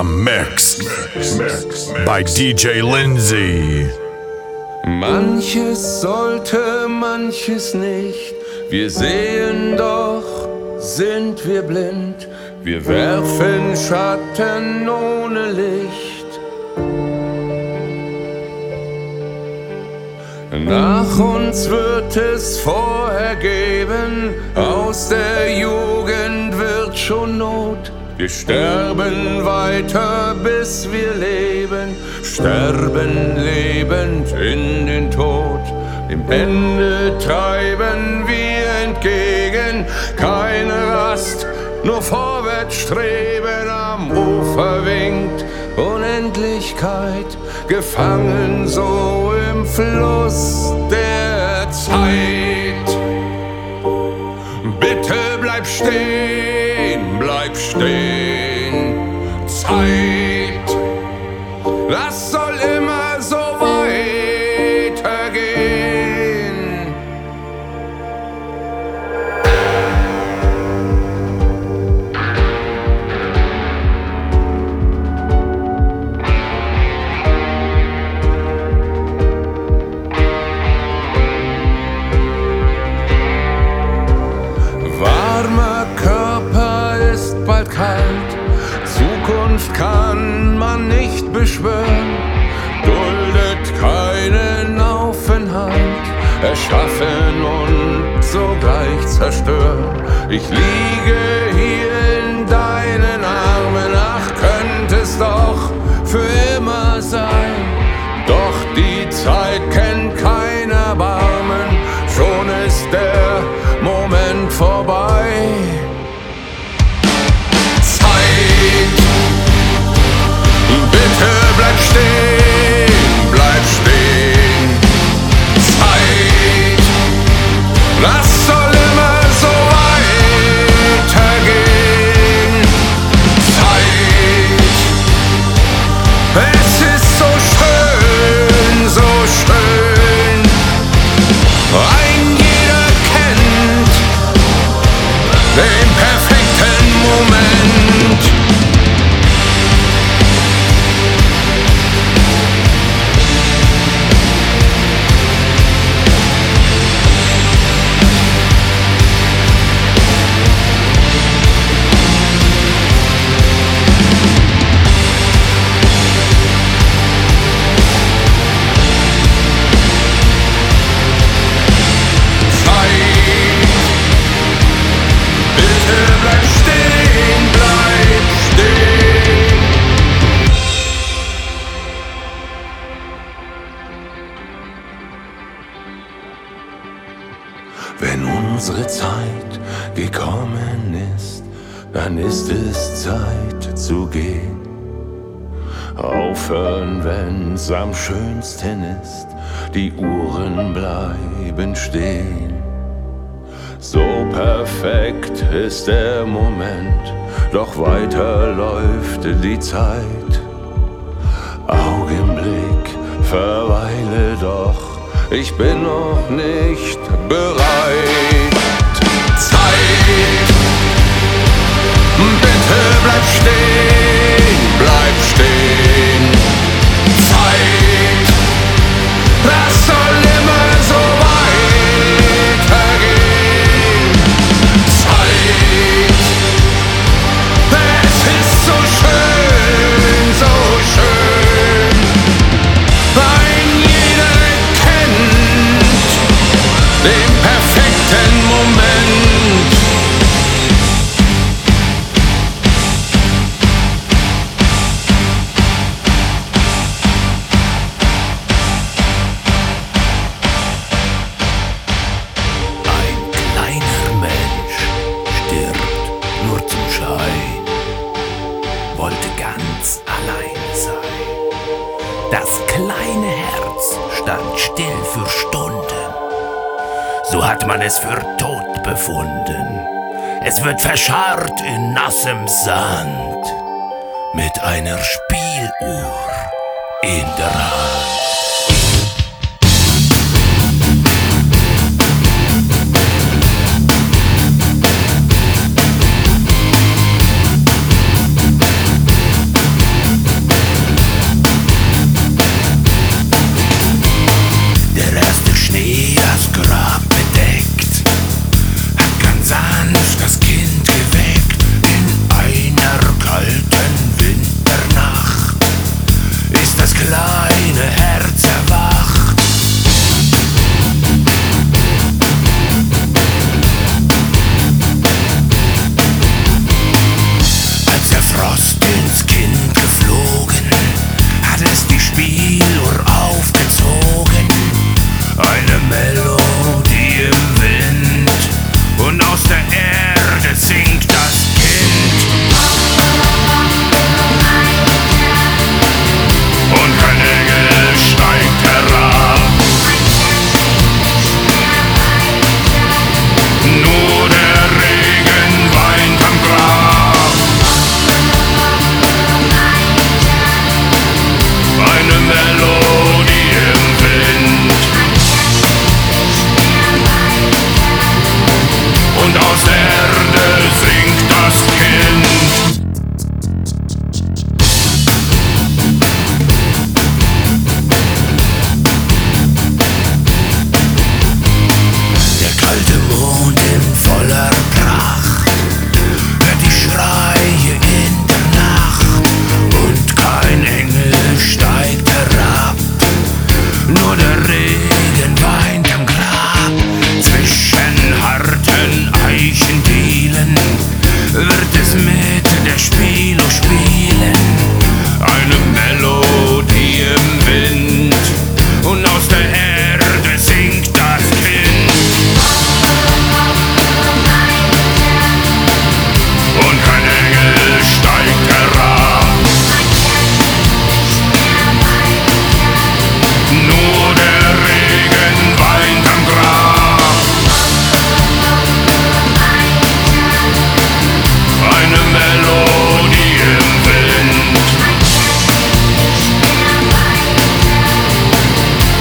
am Mix bei DJ Lindsay. Manches sollte, manches nicht. Wir sehen doch, sind wir blind. Wir werfen Schatten ohne Licht. Nach uns wird es vorher geben, aus der Jugend wird schon Not. Wir sterben weiter, bis wir leben, sterben lebend in den Tod. Dem Ende treiben wir entgegen, keine Rast, nur vorwärts streben. Am Ufer winkt Unendlichkeit, gefangen so im Fluss der Zeit. Bitte bleib stehen, Ich liege die Uhren bleiben stehen. So perfekt ist der Moment, doch weiter läuft die Zeit. Augenblick, verweile doch, ich bin noch nicht bereit. Zeit, bitte bleib stehen, perfekten Moment. Es wird verscharrt in nassem Sand mit einer Spieluhr in der Hand.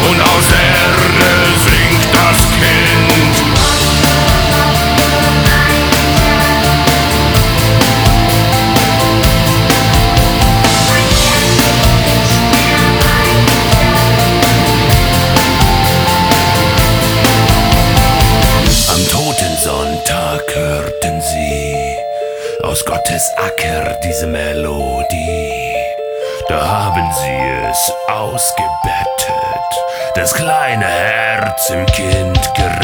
und aus Erde singt das Kind. Am toten Sonntag hörten sie aus Gottes Acker diese Melodie. Da haben sie es ausgebettet das kleine Herz im Kind gerät.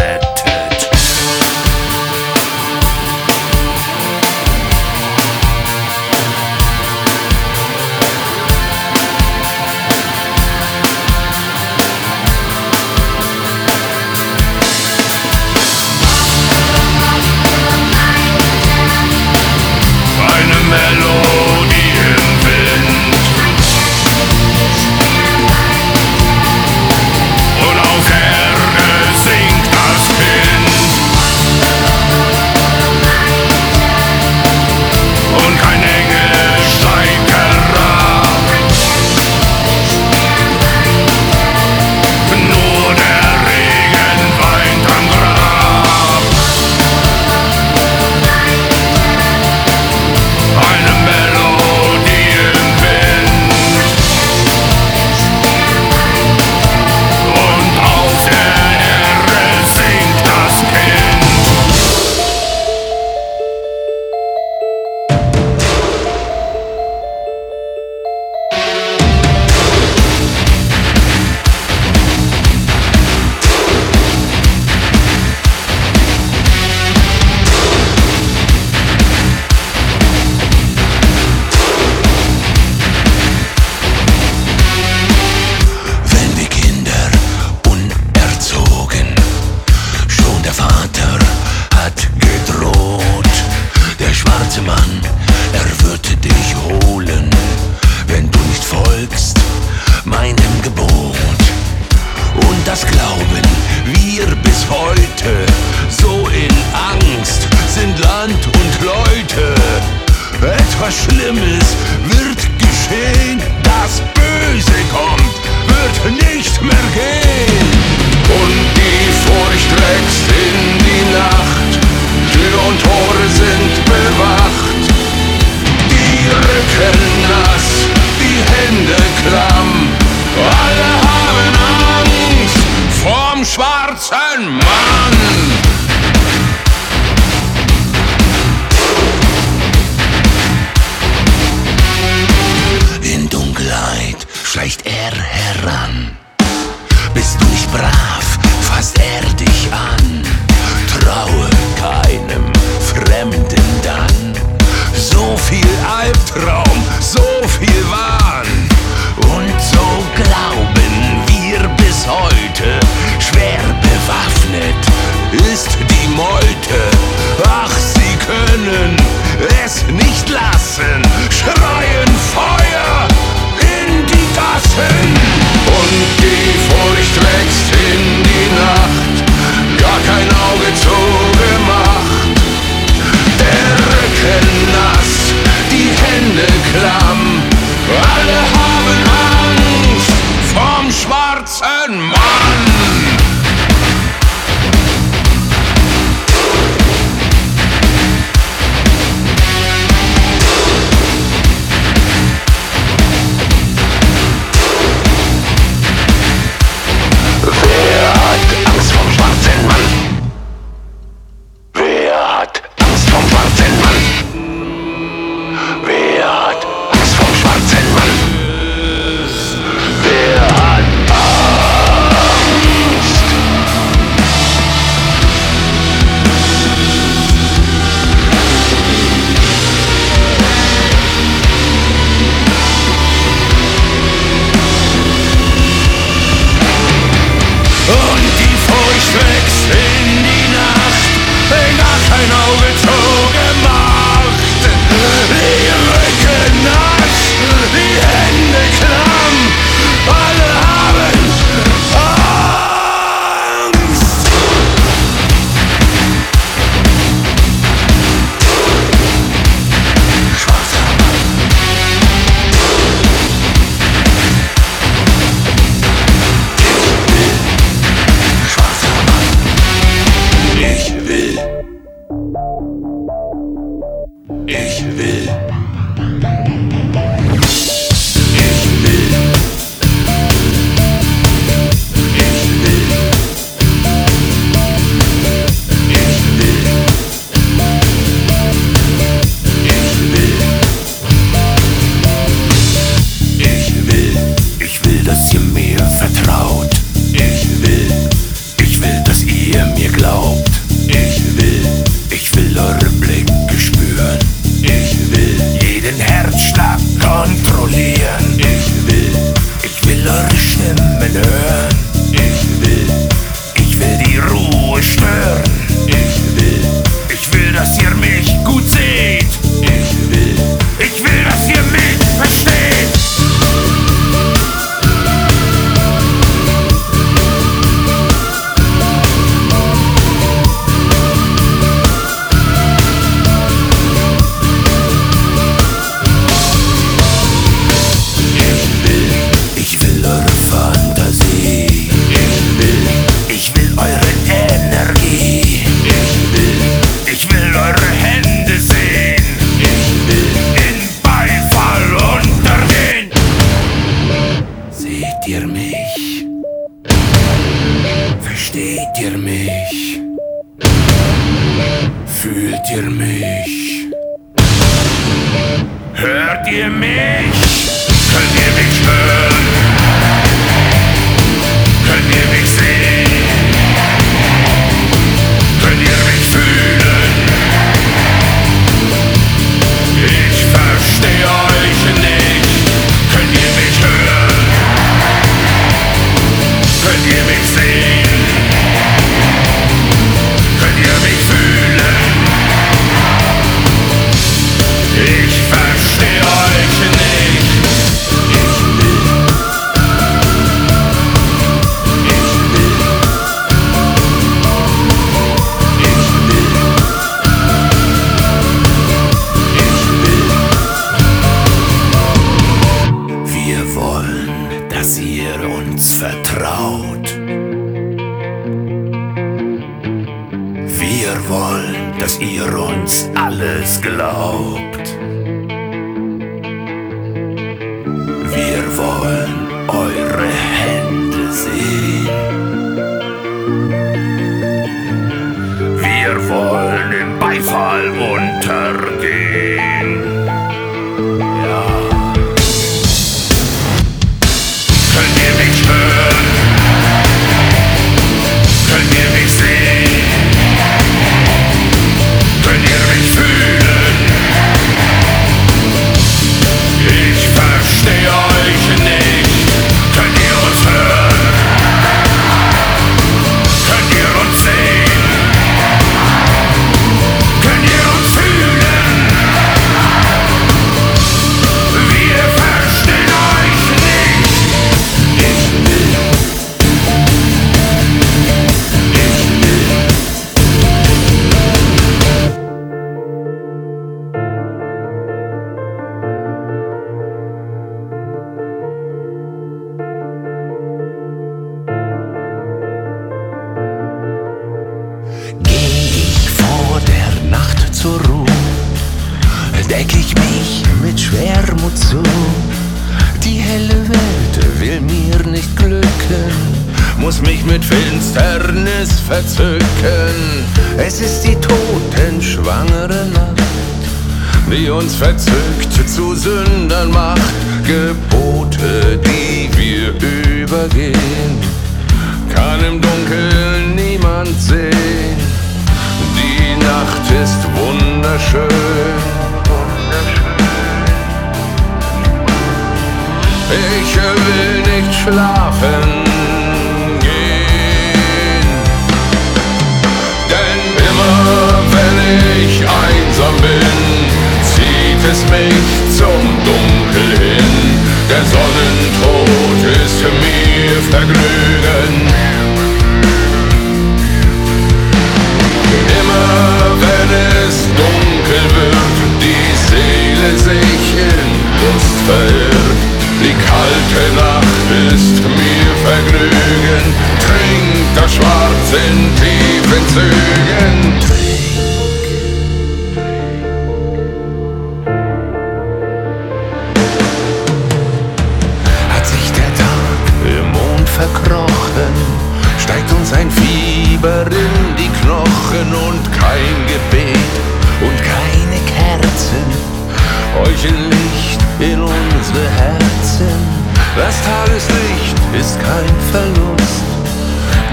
kein Verlust.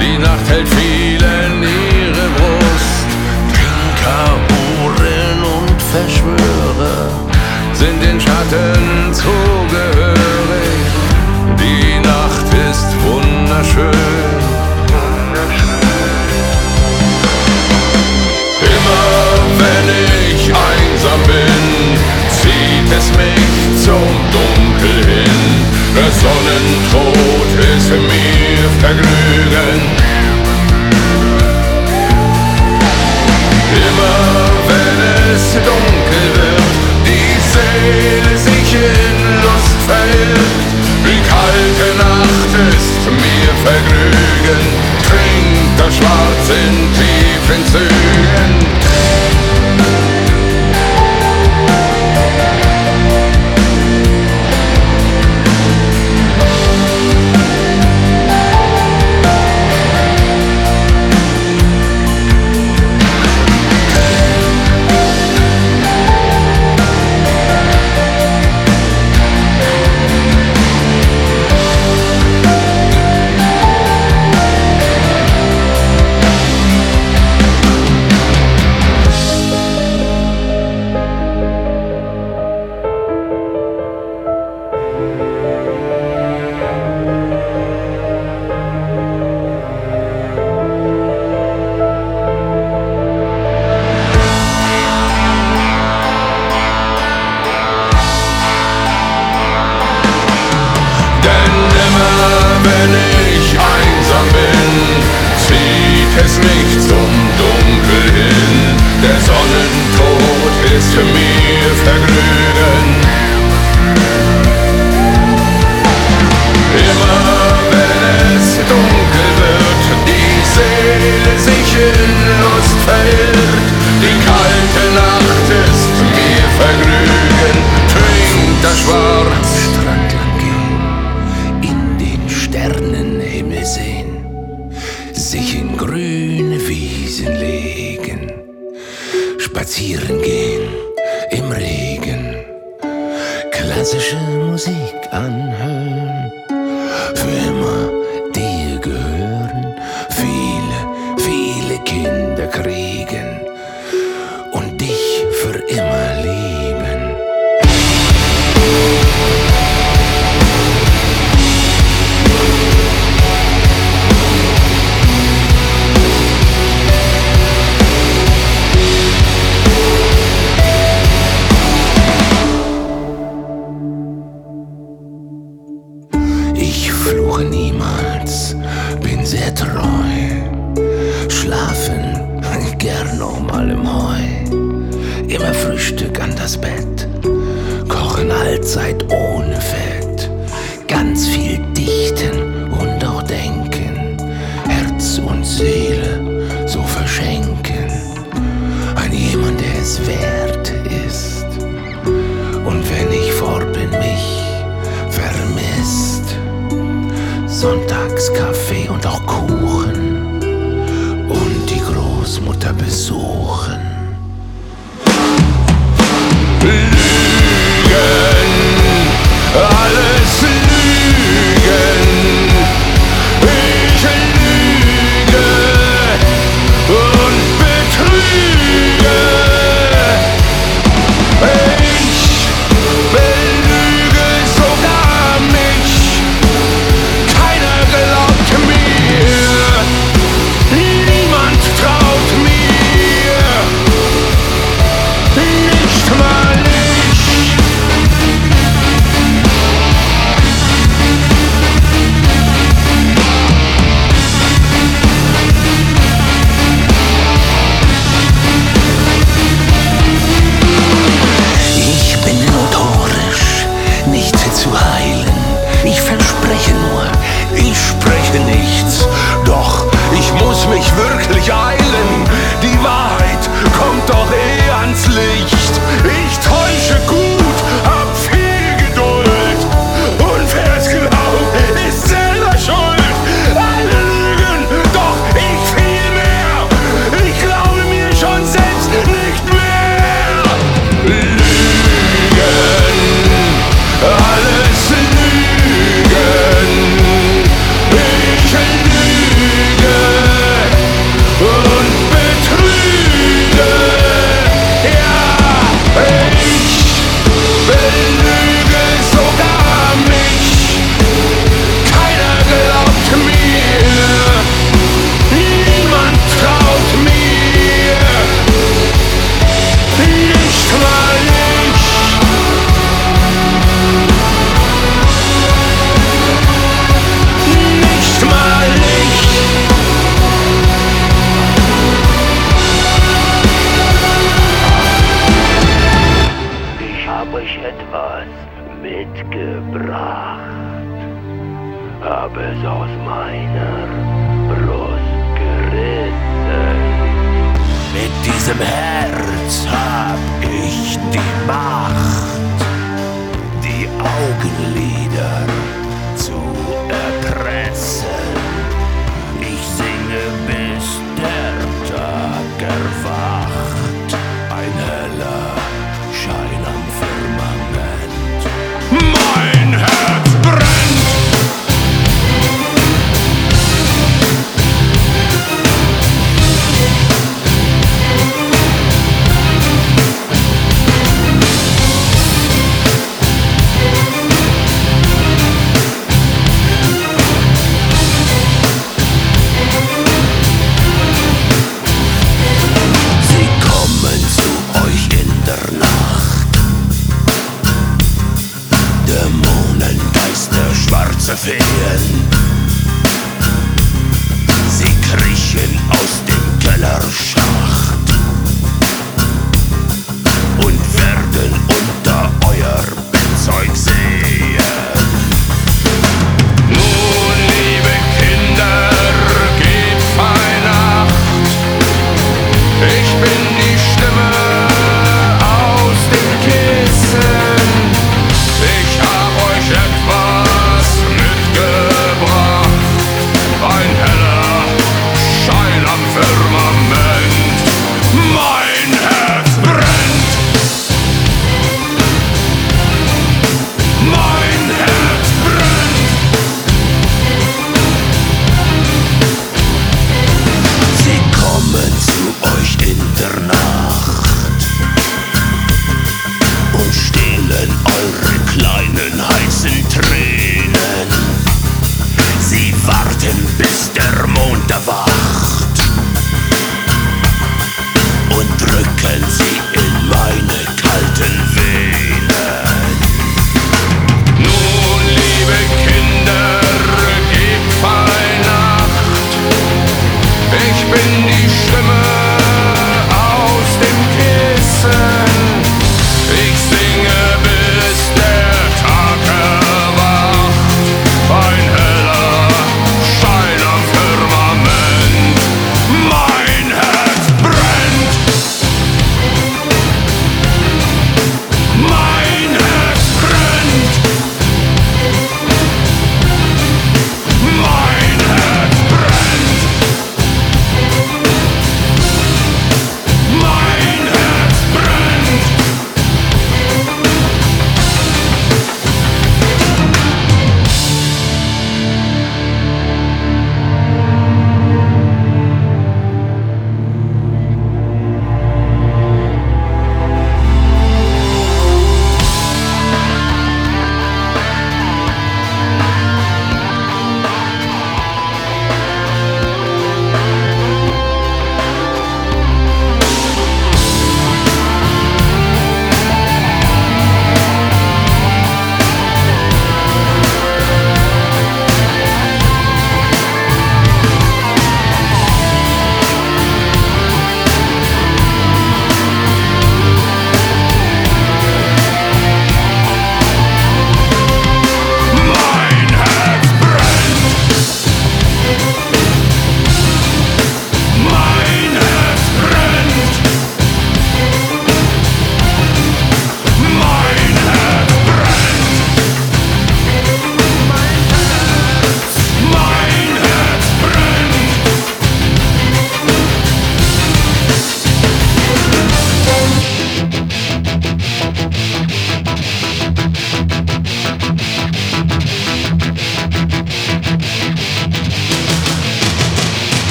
Die Nacht hält vielen ihre Brust. Trinker, Buren und Verschwörer sind den Schatten zugehörig. Die Nacht ist wunderschön. Immer wenn ich einsam bin, zieht es mich zum Dunkel hin. Der Sonnentod ist für mir Vergnügen. Immer wenn es dunkel wird, die Seele sich in Lust verirrt. Die kalte Nacht ist mir Vergnügen, trinkt das Schwarz in tiefen Zügen.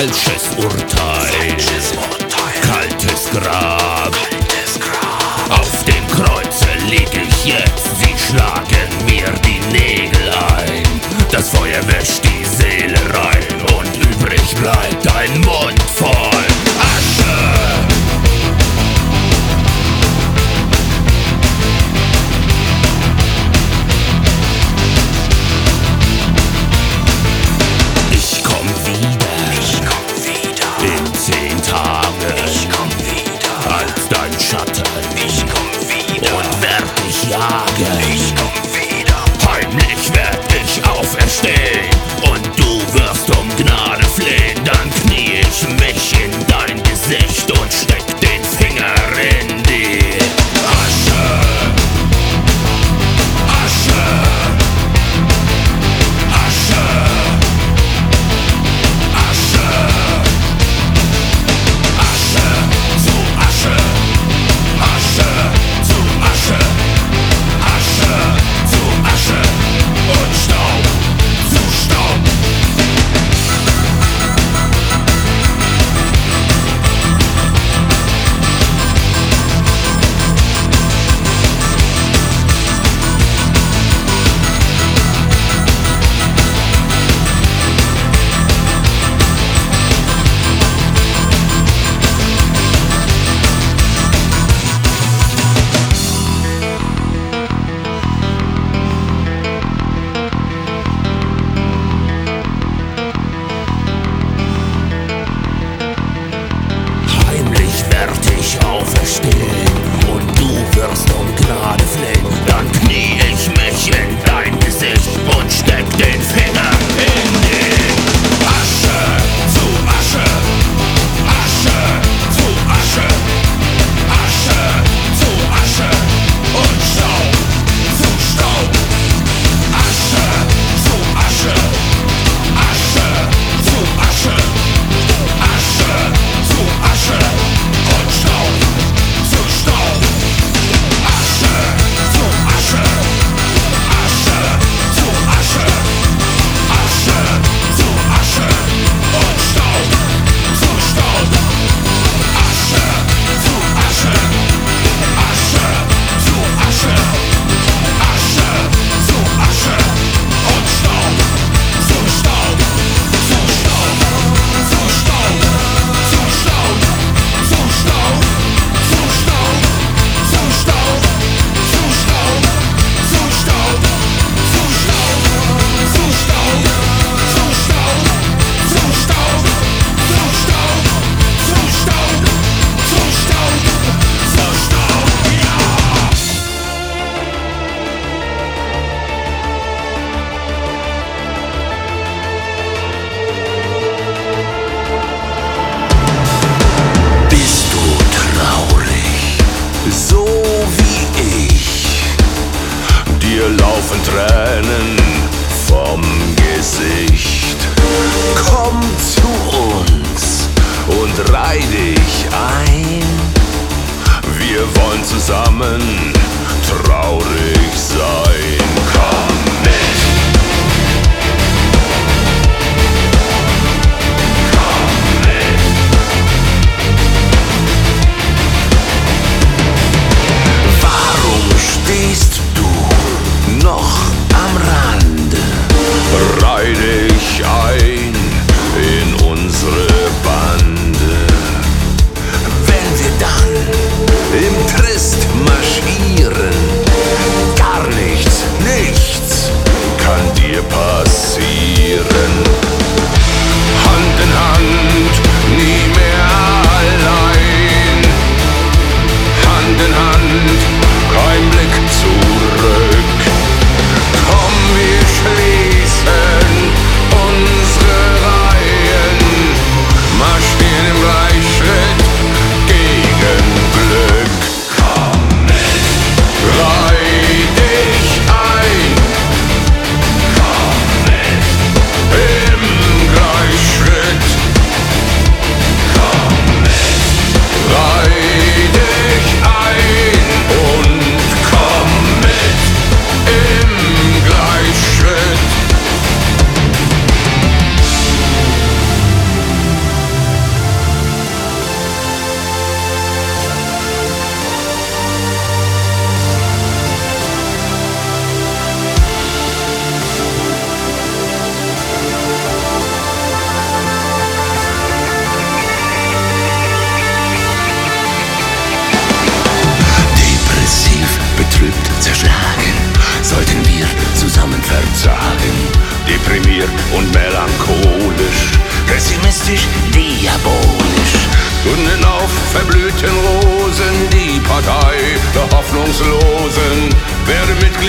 Falsches Urteil. Falsches Urteil. Kaltes Grab. Kaltes Grab. Auf dem Kreuze lieg ich jetzt. Sie schlagen mir die Nägel ein. Das Feuer wäscht die Seele rein und übrig bleibt ein Mund.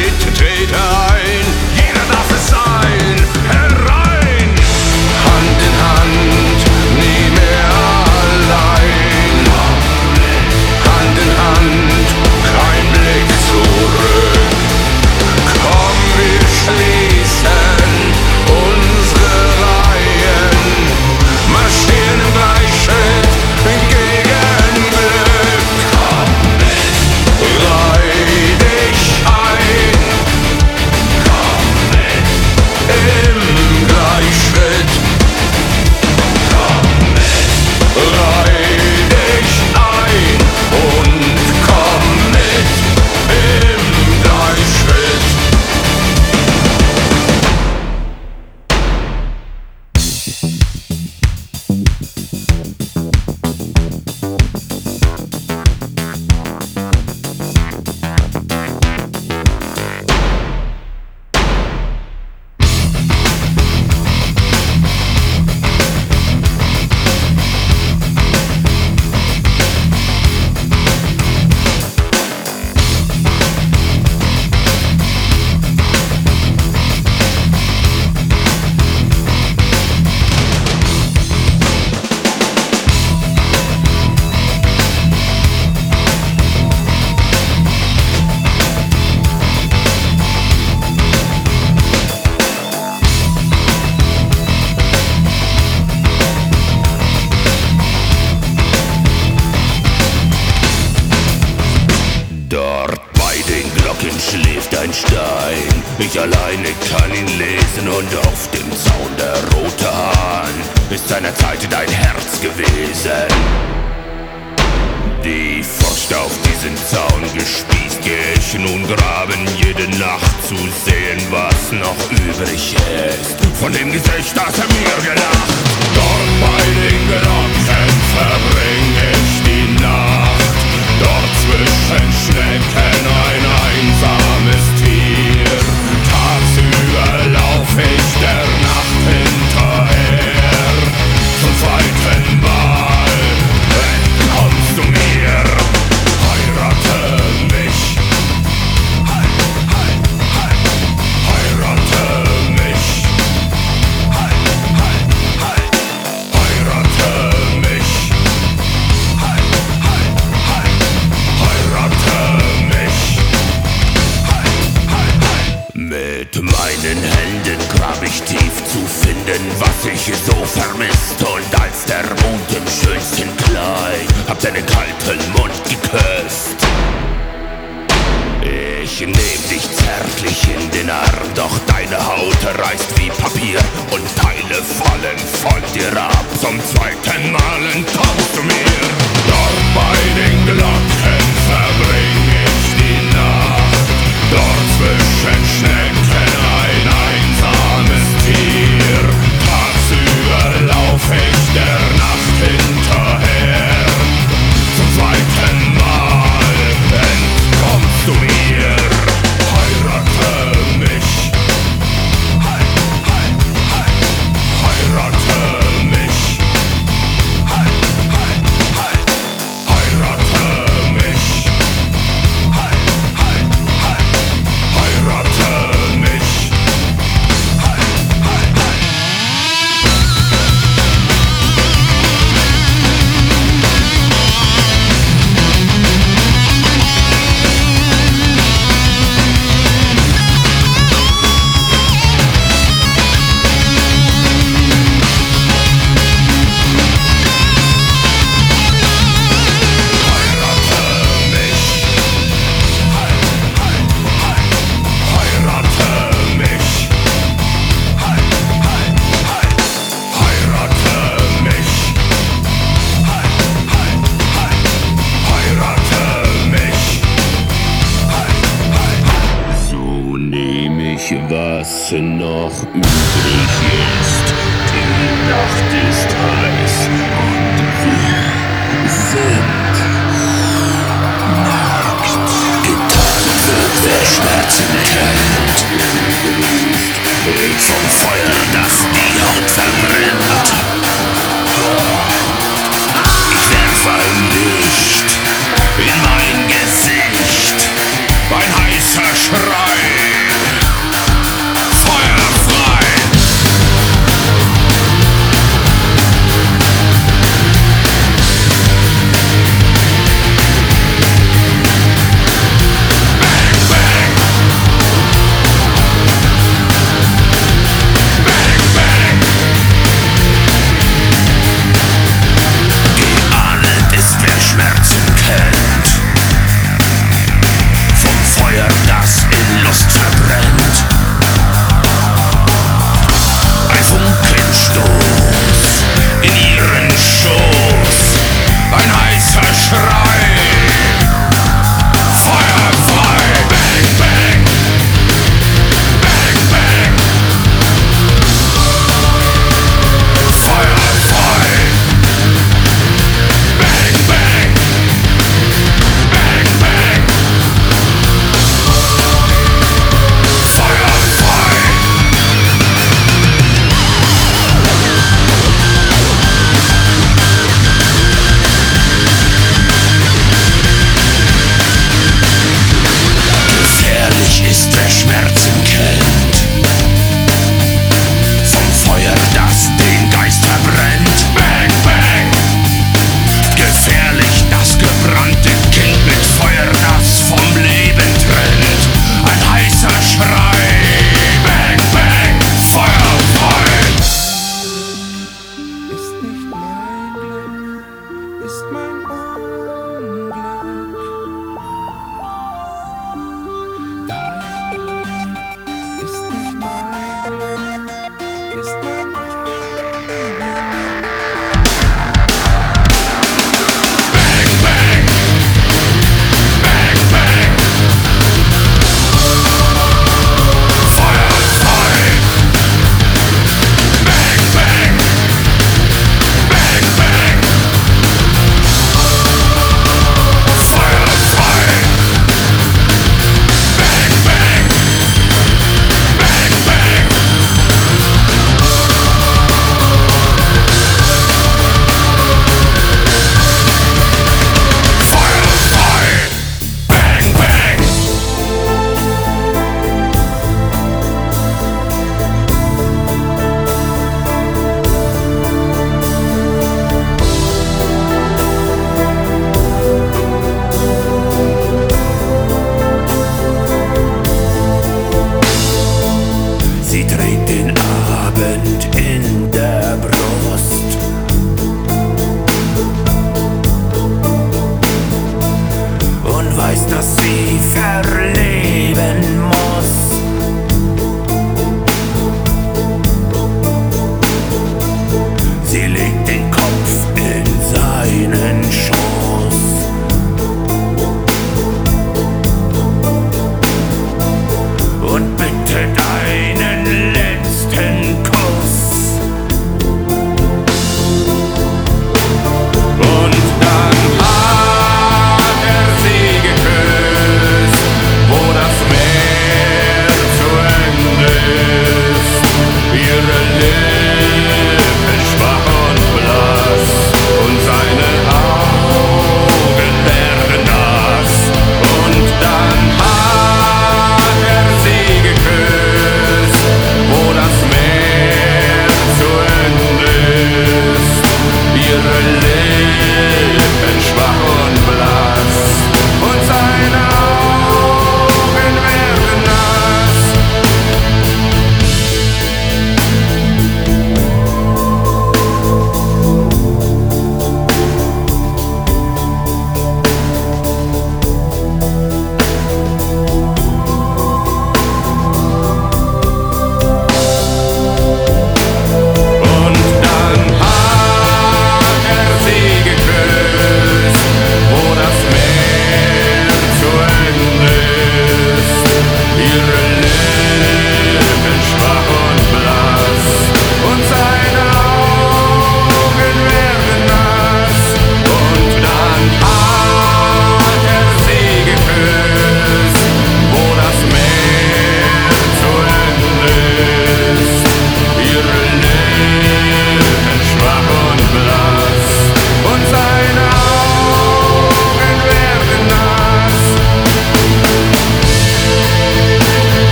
it. Vom Feuer, das die Haut verbrennt.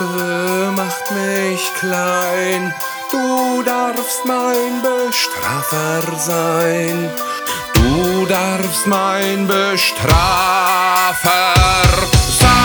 Größe macht mich klein, du darfst mein Bestrafer sein. Du darfst mein Bestrafer sein.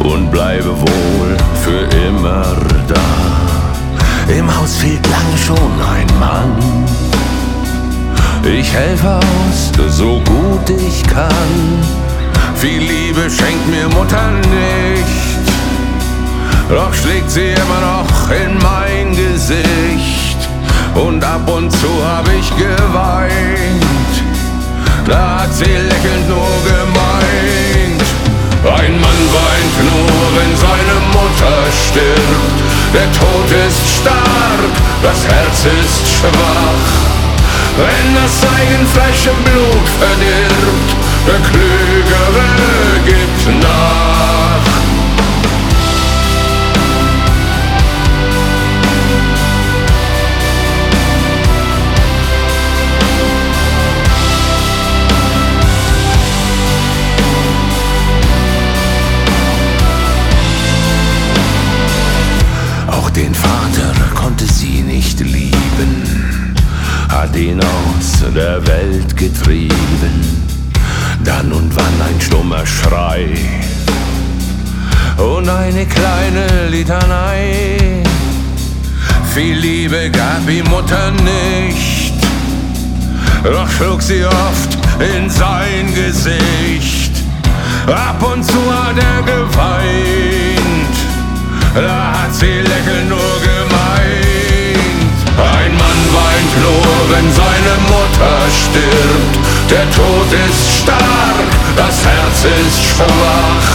Und bleibe wohl für immer da. Im Haus fehlt lange schon ein Mann. Ich helfe aus, so gut ich kann. Viel Liebe schenkt mir Mutter nicht, doch schlägt sie immer noch in mein Gesicht. Und ab und zu hab ich geweint, da hat sie lächelnd nur gemeint. Ein Mann weint nur, wenn seine Mutter stirbt. Der Tod ist stark, das Herz ist schwach. Wenn das Eigenfleisch im Blut verdirbt, der Klügere gibt nach. Den Vater konnte sie nicht lieben, hat ihn aus der Welt getrieben. Dann und wann ein stummer Schrei und eine kleine Litanei. Viel Liebe gab ihm Mutter nicht, doch schlug sie oft in sein Gesicht. Ab und zu hat er geweint, da hat sie lächelnd nur gemeint. Ein Mann weint nur, wenn seine Mutter stirbt. Der Tod ist stark, das Herz ist schwach.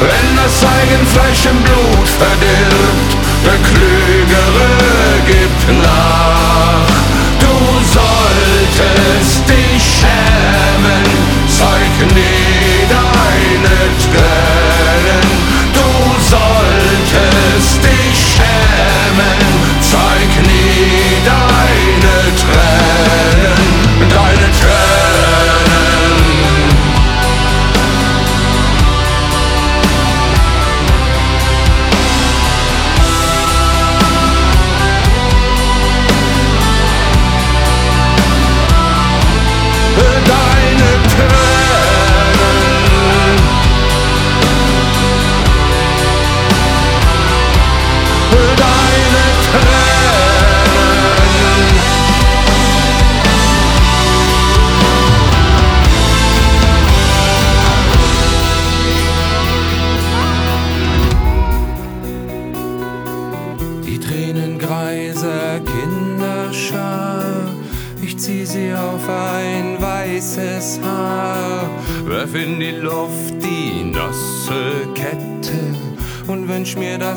Wenn das Eigenfleisch im Blut verdirbt, der Klügere gibt nach. Du solltest dich schämen, zeig nie deine Tränen.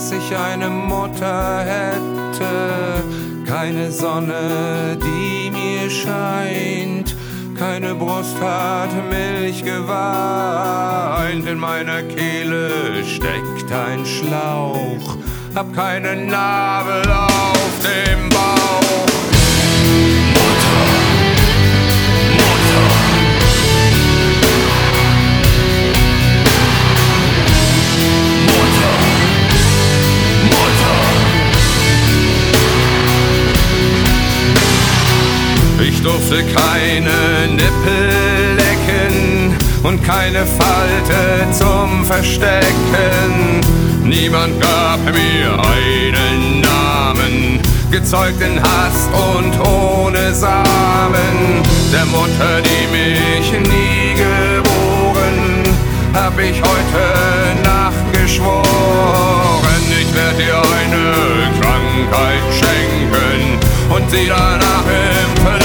Dass ich eine Mutter hätte. Keine Sonne, die mir scheint, keine Brust hat Milch geweint, in meiner Kehle steckt ein Schlauch, hab keine Nabel auf dem durfte keine Nippel lecken und keine Falte zum Verstecken. Niemand gab mir einen Namen, gezeugt in Hast und ohne Samen. Der Mutter, die mich nie geboren, hab ich heute Nacht geschworen. Ich werd dir eine Krankheit schenken und sie danach im Verlust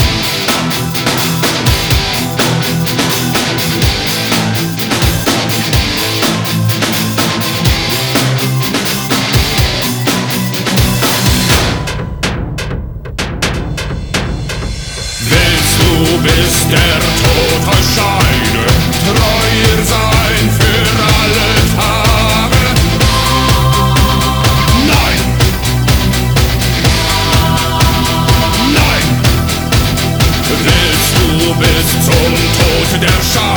Willst du bis zum Tod der Scheide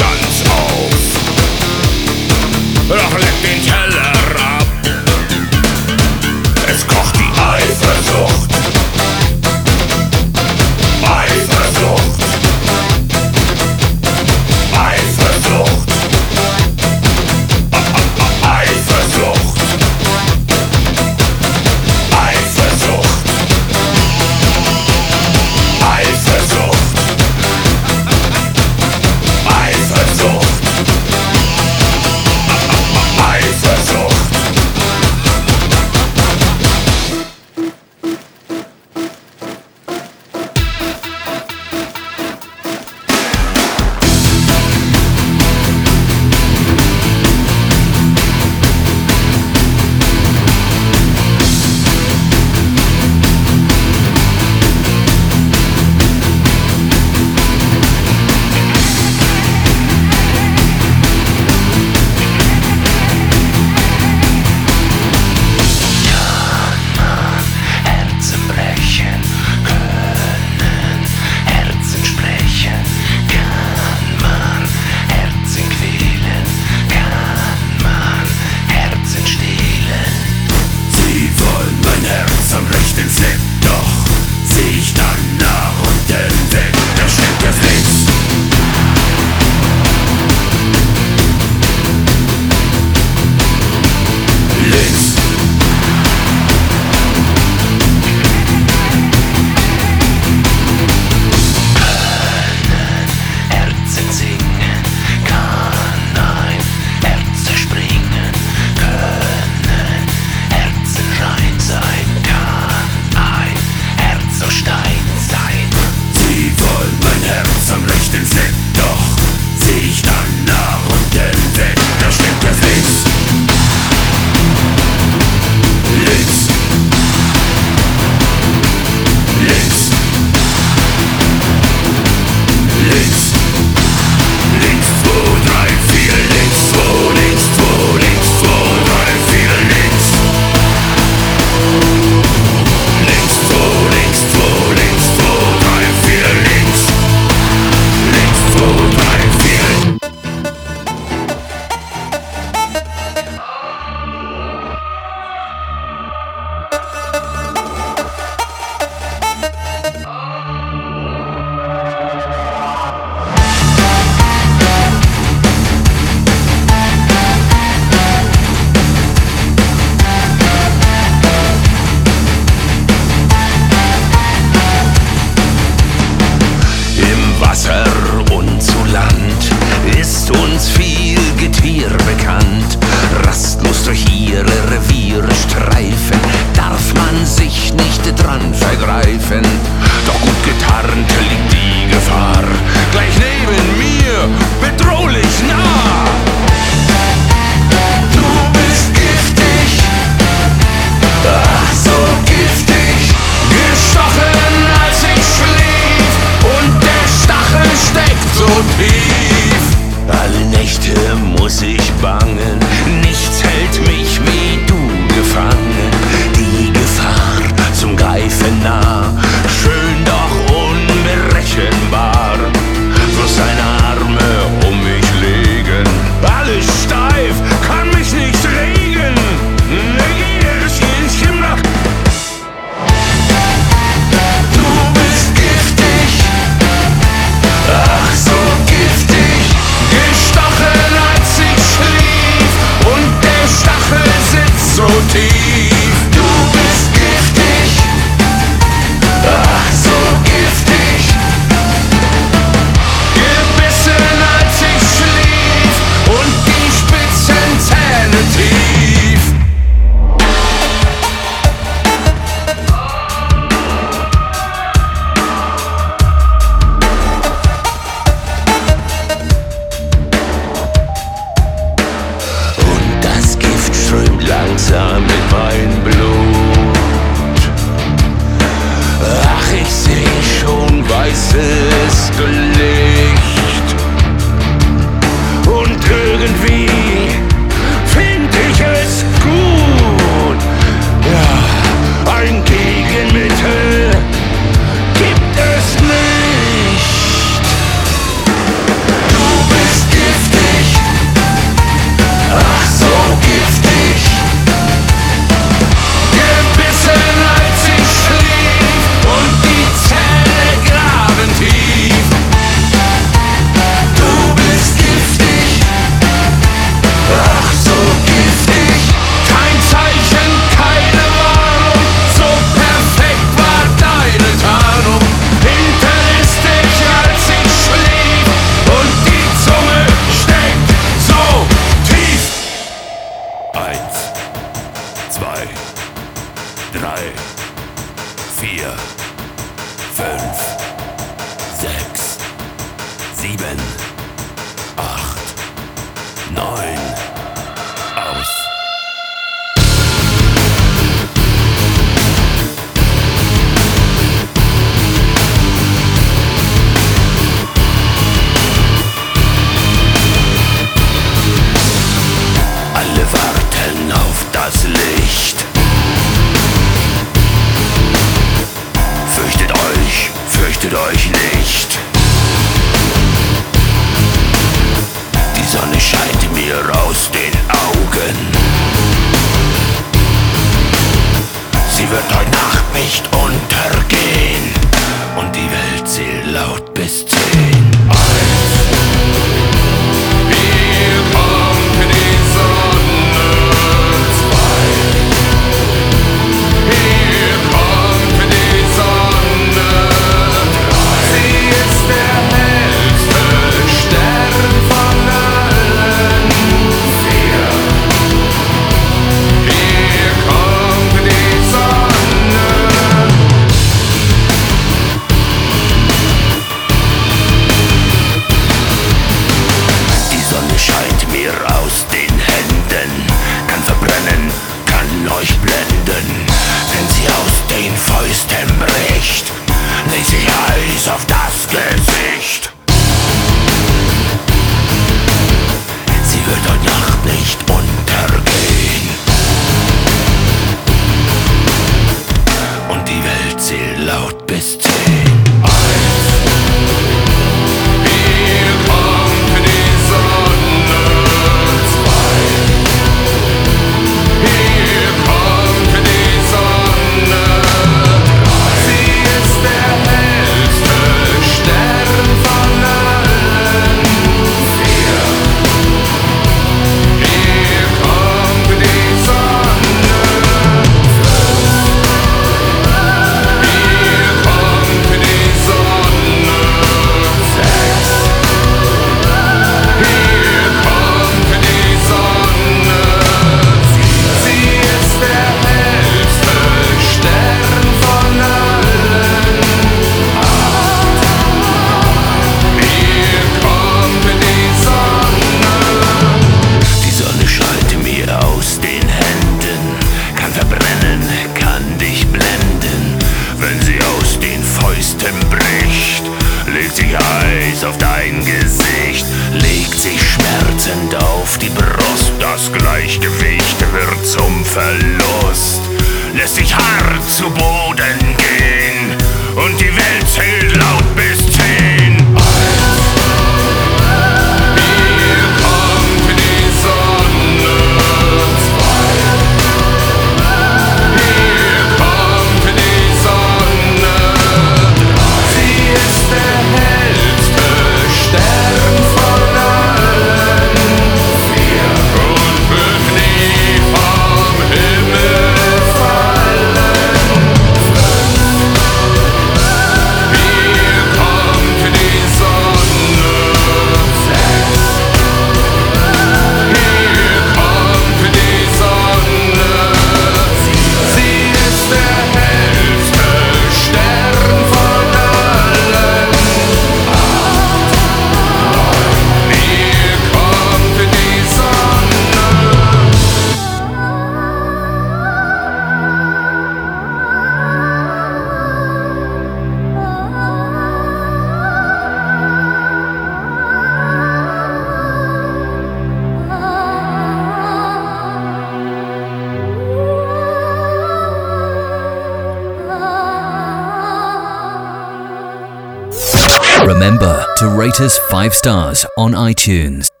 five stars on iTunes.